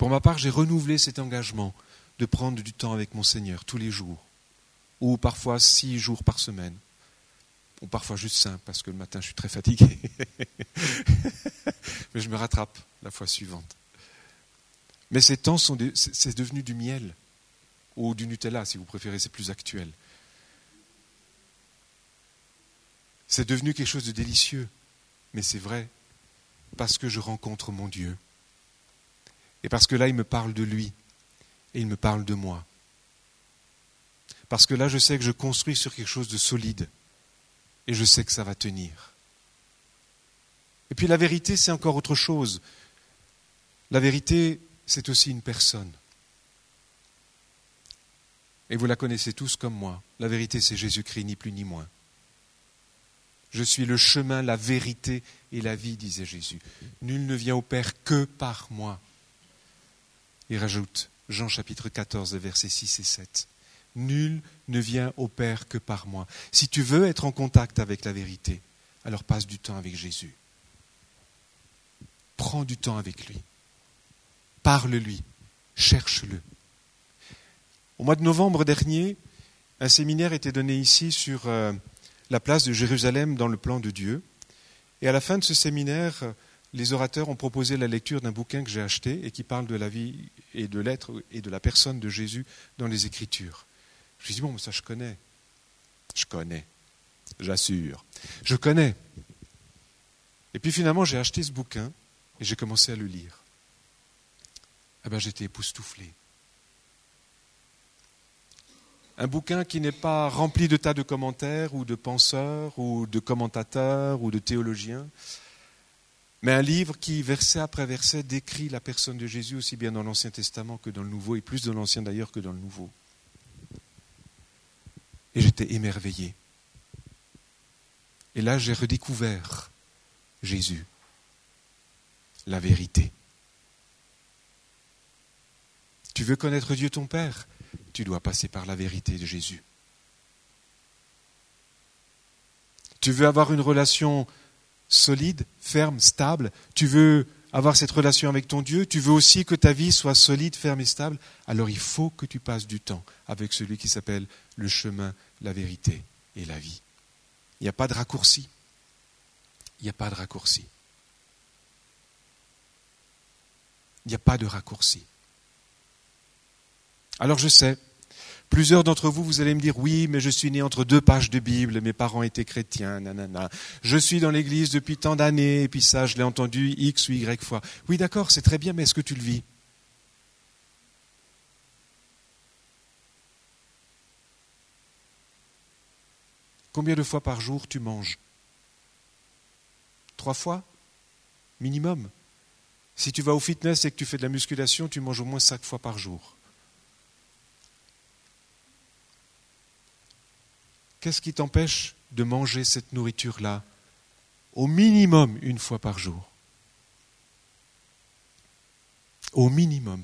Pour ma part, j'ai renouvelé cet engagement de prendre du temps avec mon Seigneur tous les jours, ou parfois six jours par semaine, ou parfois juste cinq, parce que le matin je suis très fatigué. Mais je me rattrape la fois suivante. Mais ces temps, sont c'est devenu du miel, ou du Nutella si vous préférez, c'est plus actuel. C'est devenu quelque chose de délicieux, mais c'est vrai, parce que je rencontre mon Dieu. Et parce que là, il me parle de lui, et il me parle de moi. Parce que là, je sais que je construis sur quelque chose de solide, et je sais que ça va tenir. Et puis la vérité, c'est encore autre chose. La vérité, c'est aussi une personne. Et vous la connaissez tous comme moi. La vérité, c'est Jésus-Christ, ni plus ni moins. Je suis le chemin, la vérité et la vie, disait Jésus. Nul ne vient au Père que par moi. Il rajoute, Jean chapitre 14, versets 6 et 7. Nul ne vient au Père que par moi. Si tu veux être en contact avec la vérité, alors passe du temps avec Jésus. Prends du temps avec lui. Parle-lui. Cherche-le. Au mois de novembre dernier, un séminaire était donné ici sur euh, la place de Jérusalem dans le plan de Dieu. Et à la fin de ce séminaire, les orateurs ont proposé la lecture d'un bouquin que j'ai acheté et qui parle de la vie et de l'être et de la personne de Jésus dans les Écritures. Je me suis dit, bon, ça je connais. Je connais, j'assure. Je connais. Et puis finalement, j'ai acheté ce bouquin et j'ai commencé à le lire. Eh bien, j'étais époustouflé. Un bouquin qui n'est pas rempli de tas de commentaires ou de penseurs ou de commentateurs ou de théologiens, mais un livre qui, verset après verset, décrit la personne de Jésus aussi bien dans l'Ancien Testament que dans le Nouveau, et plus dans l'Ancien d'ailleurs que dans le Nouveau. Et j'étais émerveillé. Et là, j'ai redécouvert Jésus, la vérité. Tu veux connaître Dieu ton Père? Tu dois passer par la vérité de Jésus. Tu veux avoir une relation solide, ferme, stable, tu veux avoir cette relation avec ton Dieu, tu veux aussi que ta vie soit solide, ferme et stable, alors il faut que tu passes du temps avec celui qui s'appelle le chemin, la vérité et la vie. Il n'y a pas de raccourci. Il n'y a pas de raccourci. Il n'y a pas de raccourci. Alors je sais, plusieurs d'entre vous, vous allez me dire, oui, mais je suis né entre deux pages de Bible, mes parents étaient chrétiens, nanana. Je suis dans l'église depuis tant d'années, et puis ça, je l'ai entendu X ou Y fois. Oui, d'accord, c'est très bien, mais est-ce que tu le vis? Combien de fois par jour tu manges? Trois fois? Minimum? Si tu vas au fitness et que tu fais de la musculation, tu manges au moins cinq fois par jour. Qu'est-ce qui t'empêche de manger cette nourriture-là au minimum une fois par jour? Au minimum.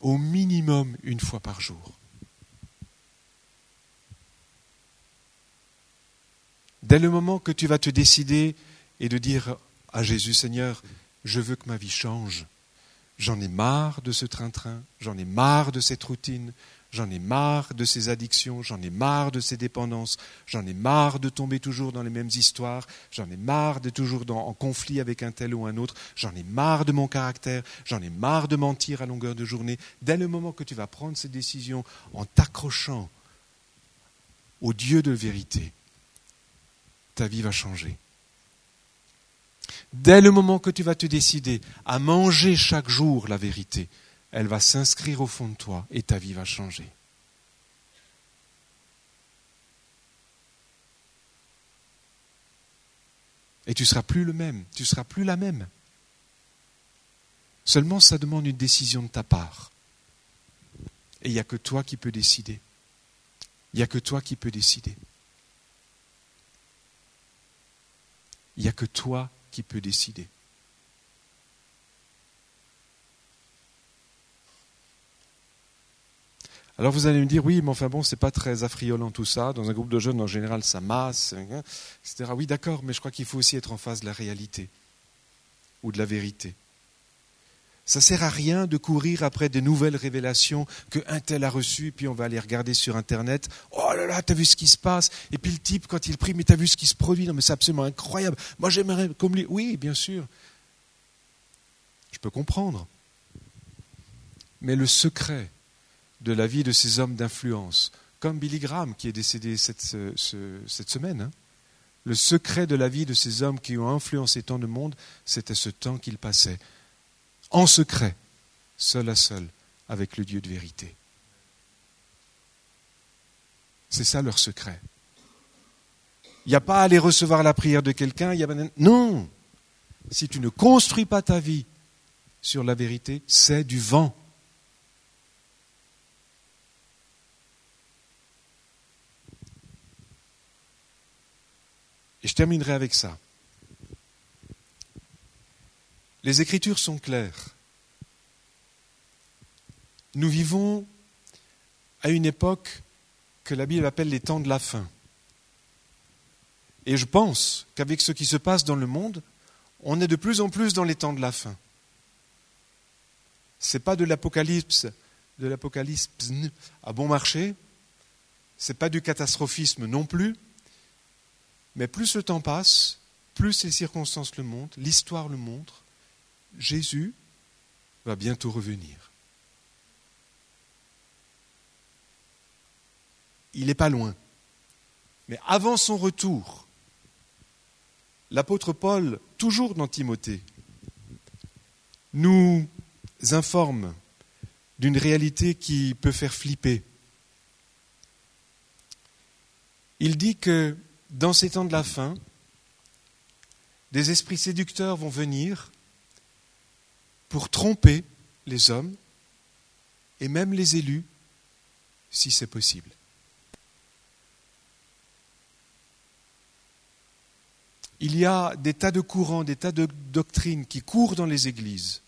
au minimum une fois par jour. Dès le moment que tu vas te décider et de dire à Jésus, Seigneur, je veux que ma vie change, j'en ai marre de ce train-train, j'en ai marre de cette routine, j'en ai marre de ces addictions, j'en ai marre de ces dépendances, j'en ai marre de tomber toujours dans les mêmes histoires, j'en ai marre de toujours en conflit avec un tel ou un autre, j'en ai marre de mon caractère, j'en ai marre de mentir à longueur de journée. Dès le moment que tu vas prendre ces décisions en t'accrochant au Dieu de vérité, ta vie va changer. Dès le moment que tu vas te décider à manger chaque jour la vérité, elle va s'inscrire au fond de toi et ta vie va changer. Et tu ne seras plus le même, tu ne seras plus la même. Seulement, ça demande une décision de ta part. Et il n'y a que toi qui peux décider. Il n'y a que toi qui peux décider. Il n'y a que toi qui peux décider. Alors vous allez me dire, oui, mais enfin bon, c'est pas très affriolant tout ça. Dans un groupe de jeunes, en général, ça masse, hein, etc. Oui, d'accord, mais je crois qu'il faut aussi être en face de la réalité ou de la vérité. Ça sert à rien de courir après de nouvelles révélations que un tel a reçues, puis on va aller regarder sur Internet. Oh là là, t'as vu ce qui se passe? Et puis le type, quand il prie, mais t'as vu ce qui se produit? Non, mais c'est absolument incroyable. Moi, j'aimerais comme lui. Oui, bien sûr. Je peux comprendre. Mais le secret de la vie de ces hommes d'influence, comme Billy Graham qui est décédé cette, cette semaine, hein, le secret de la vie de ces hommes qui ont influencé tant de monde, c'était ce temps qu'ils passaient en secret, seul à seul, avec le Dieu de vérité. C'est ça leur secret. Il n'y a pas à aller recevoir la prière de quelqu'un. Non. Si tu ne construis pas ta vie sur la vérité, c'est du vent. Et je terminerai avec ça. Les Écritures sont claires. Nous vivons à une époque que la Bible appelle les temps de la fin. Et je pense qu'avec ce qui se passe dans le monde, on est de plus en plus dans les temps de la fin. Ce n'est pas de l'apocalypse, de l'apocalypse à bon marché, ce n'est pas du catastrophisme non plus, mais plus le temps passe, plus les circonstances le montrent, l'histoire le montre, Jésus va bientôt revenir. Il n'est pas loin. Mais avant son retour, l'apôtre Paul, toujours dans Timothée, nous informe d'une réalité qui peut faire flipper. Il dit que dans ces temps de la fin, des esprits séducteurs vont venir pour tromper les hommes et même les élus, si c'est possible. Il y a des tas de courants, des tas de doctrines qui courent dans les églises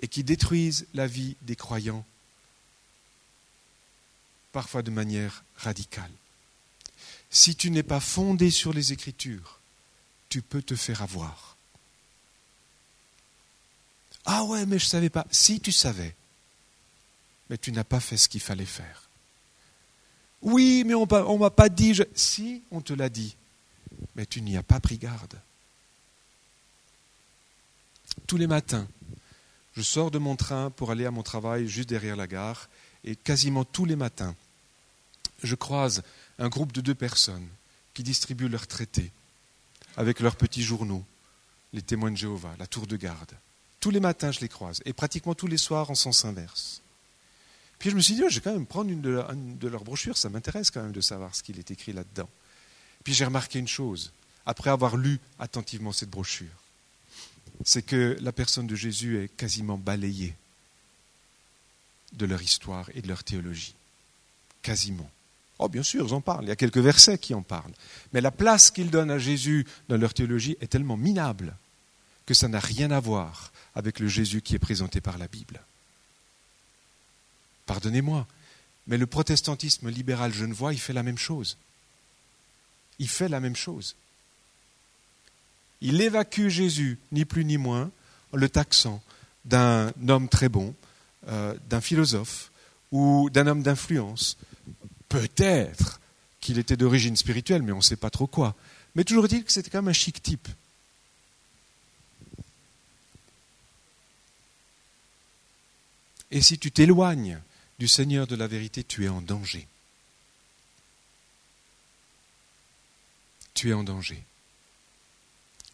et qui détruisent la vie des croyants, parfois de manière radicale. Si tu n'es pas fondé sur les Écritures, tu peux te faire avoir. Ah ouais, mais je ne savais pas. Si tu savais, mais tu n'as pas fait ce qu'il fallait faire. Oui, mais on ne m'a pas dit. Si, on te l'a dit, mais tu n'y as pas pris garde. Tous les matins, je sors de mon train pour aller à mon travail juste derrière la gare, et quasiment tous les matins, je croise un groupe de deux personnes qui distribuent leurs traités avec leurs petits journaux, les témoins de Jéhovah, la tour de garde. Tous les matins, je les croise, et pratiquement tous les soirs en sens inverse. Puis je me suis dit, je vais quand même prendre une de, leurs brochures, ça m'intéresse quand même de savoir ce qu'il est écrit là-dedans. Puis j'ai remarqué une chose, après avoir lu attentivement cette brochure, c'est que la personne de Jésus est quasiment balayée de leur histoire et de leur théologie. Quasiment. Oh, bien sûr, ils en parlent. Il y a quelques versets qui en parlent. Mais la place qu'ils donnent à Jésus dans leur théologie est tellement minable que ça n'a rien à voir avec le Jésus qui est présenté par la Bible. Pardonnez-moi. Mais le protestantisme libéral genevois, il fait la même chose. Il fait la même chose. Il évacue Jésus, ni plus ni moins, en le taxant d'un homme très bon, euh, d'un philosophe ou d'un homme d'influence. Peut-être qu'il était d'origine spirituelle, mais on ne sait pas trop quoi. Mais toujours dit que c'était quand même un chic type. Et si tu t'éloignes du Seigneur de la vérité, tu es en danger. Tu es en danger.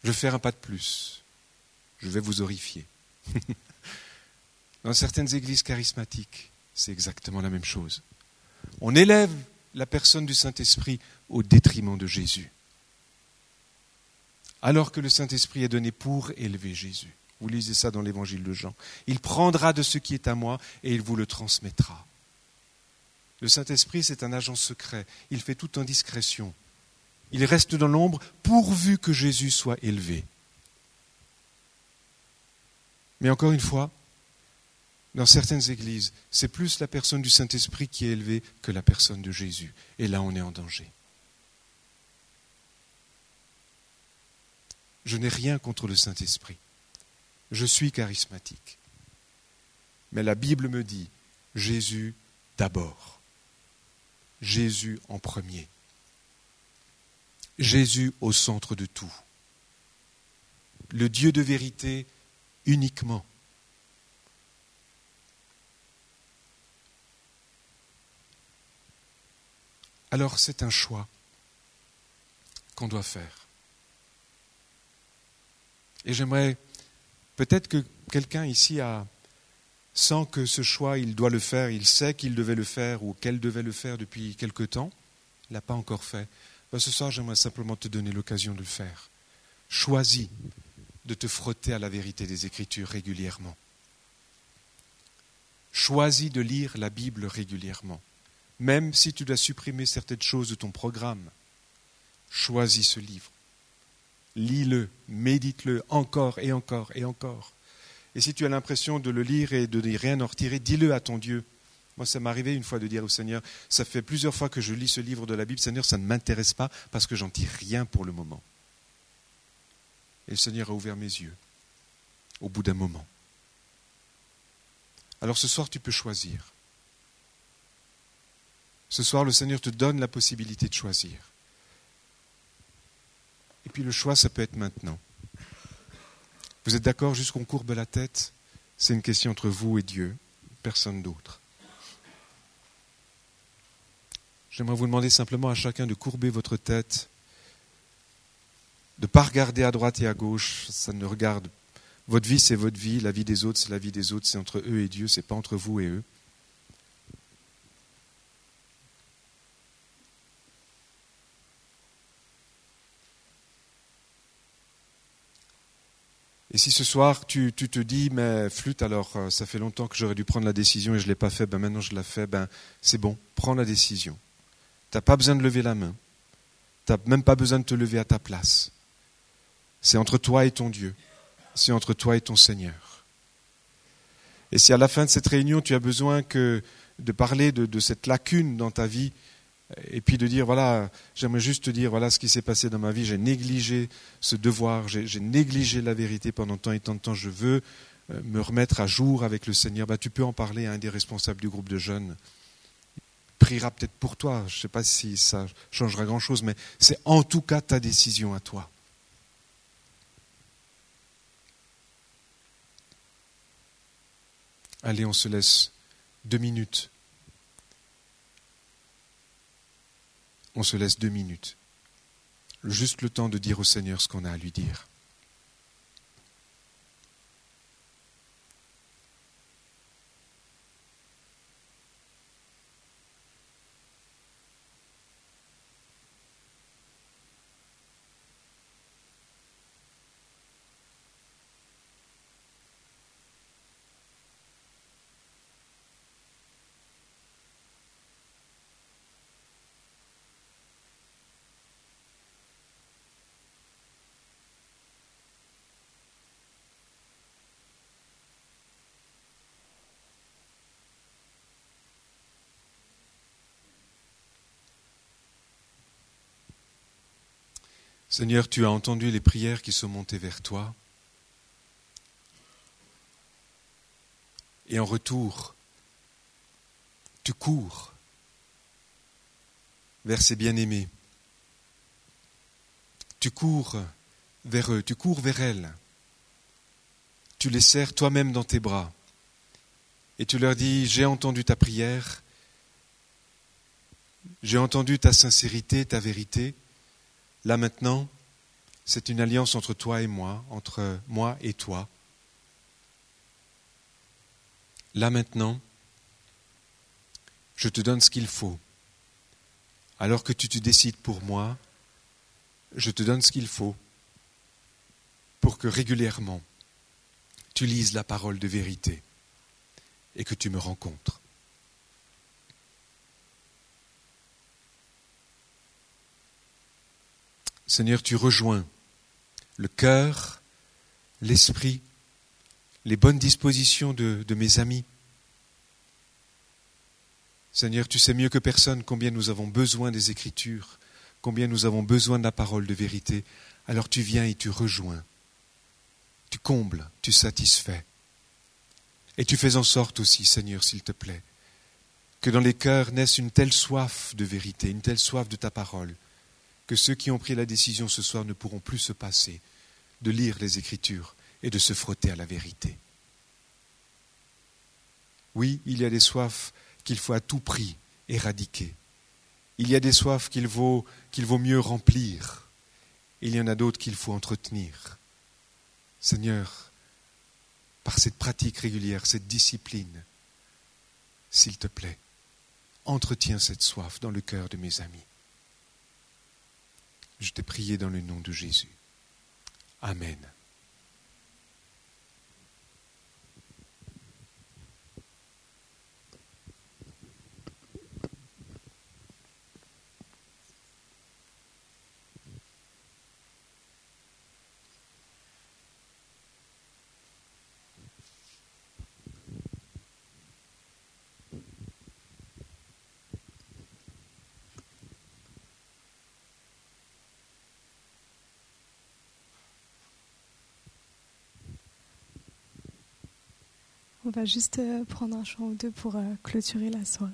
Je vais faire un pas de plus. Je vais vous horrifier. Dans certaines églises charismatiques, c'est exactement la même chose. On élève la personne du Saint-Esprit au détriment de Jésus. Alors que le Saint-Esprit est donné pour élever Jésus. Vous lisez ça dans l'évangile de Jean. Il prendra de ce qui est à moi et il vous le transmettra. Le Saint-Esprit, c'est un agent secret. Il fait tout en discrétion. Il reste dans l'ombre pourvu que Jésus soit élevé. Mais encore une fois, dans certaines églises, c'est plus la personne du Saint-Esprit qui est élevée que la personne de Jésus. Et là, on est en danger. Je n'ai rien contre le Saint-Esprit. Je suis charismatique. Mais la Bible me dit Jésus d'abord. Jésus en premier. Jésus au centre de tout. Le Dieu de vérité uniquement. Alors c'est un choix qu'on doit faire. Et j'aimerais peut-être que quelqu'un ici a sent que ce choix, il doit le faire, il sait qu'il devait le faire ou qu'elle devait le faire depuis quelque temps, il l'a pas encore fait. Ben, ce soir, j'aimerais simplement te donner l'occasion de le faire. Choisis de te frotter à la vérité des Écritures régulièrement. Choisis de lire la Bible régulièrement, même si tu dois supprimer certaines choses de ton programme. Choisis ce livre. Lis-le, médite-le encore et encore et encore. Et si tu as l'impression de le lire et de n'y rien en retirer, dis-le à ton Dieu. Moi, ça m'est arrivé une fois de dire au Seigneur, ça fait plusieurs fois que je lis ce livre de la Bible, Seigneur, ça ne m'intéresse pas parce que j'en tire rien pour le moment. Et le Seigneur a ouvert mes yeux au bout d'un moment. Alors ce soir, tu peux choisir. Ce soir, le Seigneur te donne la possibilité de choisir. Et puis le choix, ça peut être maintenant. Vous êtes d'accord jusqu'on courbe la tête? C'est une question entre vous et Dieu, personne d'autre. J'aimerais vous demander simplement à chacun de courber votre tête, de ne pas regarder à droite et à gauche, ça ne regarde. Votre vie, c'est votre vie, la vie des autres, c'est la vie des autres, c'est entre eux et Dieu, c'est pas entre vous et eux. Et si ce soir tu, te dis, mais flûte, alors euh, ça fait longtemps que j'aurais dû prendre la décision et je ne l'ai pas fait, ben maintenant je la fais, ben c'est bon, prends la décision. Tu n'as pas besoin de lever la main. Tu n'as même pas besoin de te lever à ta place. C'est entre toi et ton Dieu. C'est entre toi et ton Seigneur. Et si à la fin de cette réunion, tu as besoin que de parler de cette lacune dans ta vie, et puis de dire, voilà, j'aimerais juste te dire, voilà ce qui s'est passé dans ma vie, j'ai négligé ce devoir, j'ai négligé la vérité pendant tant et tant de temps, je veux euh, me remettre à jour avec le Seigneur, bah, tu peux en parler à un des responsables du groupe de jeunes. Il priera peut-être pour toi, je ne sais pas si ça changera grand-chose, mais c'est en tout cas ta décision à toi. Allez, on se laisse deux minutes on se laisse deux minutes. Juste le temps de dire au Seigneur ce qu'on a à lui dire. Seigneur, tu as entendu les prières qui sont montées vers toi. Et en retour, tu cours vers ces bien-aimés. Tu cours vers eux, tu cours vers elles. Tu les serres toi-même dans tes bras. Et tu leur dis, j'ai entendu ta prière, j'ai entendu ta sincérité, ta vérité. Là maintenant, c'est une alliance entre toi et moi, entre moi et toi. Là maintenant, je te donne ce qu'il faut. Alors que tu te décides pour moi, je te donne ce qu'il faut pour que régulièrement tu lises la parole de vérité et que tu me rencontres. Seigneur, tu rejoins le cœur, l'esprit, les bonnes dispositions de, mes amis. Seigneur, tu sais mieux que personne combien nous avons besoin des Écritures, combien nous avons besoin de la parole de vérité. Alors tu viens et tu rejoins, tu combles, tu satisfais. Et tu fais en sorte aussi, Seigneur, s'il te plaît, que dans les cœurs naisse une telle soif de vérité, une telle soif de ta parole, que ceux qui ont pris la décision ce soir ne pourront plus se passer de lire les Écritures et de se frotter à la vérité. Oui, il y a des soifs qu'il faut à tout prix éradiquer. Il y a des soifs qu'il vaut, qu'il vaut mieux remplir. Il y en a d'autres qu'il faut entretenir. Seigneur, par cette pratique régulière, cette discipline, s'il te plaît, entretiens cette soif dans le cœur de mes amis. Je t'ai prié dans le nom de Jésus. Amen. On va juste euh, prendre un chant ou deux pour euh, clôturer la soirée.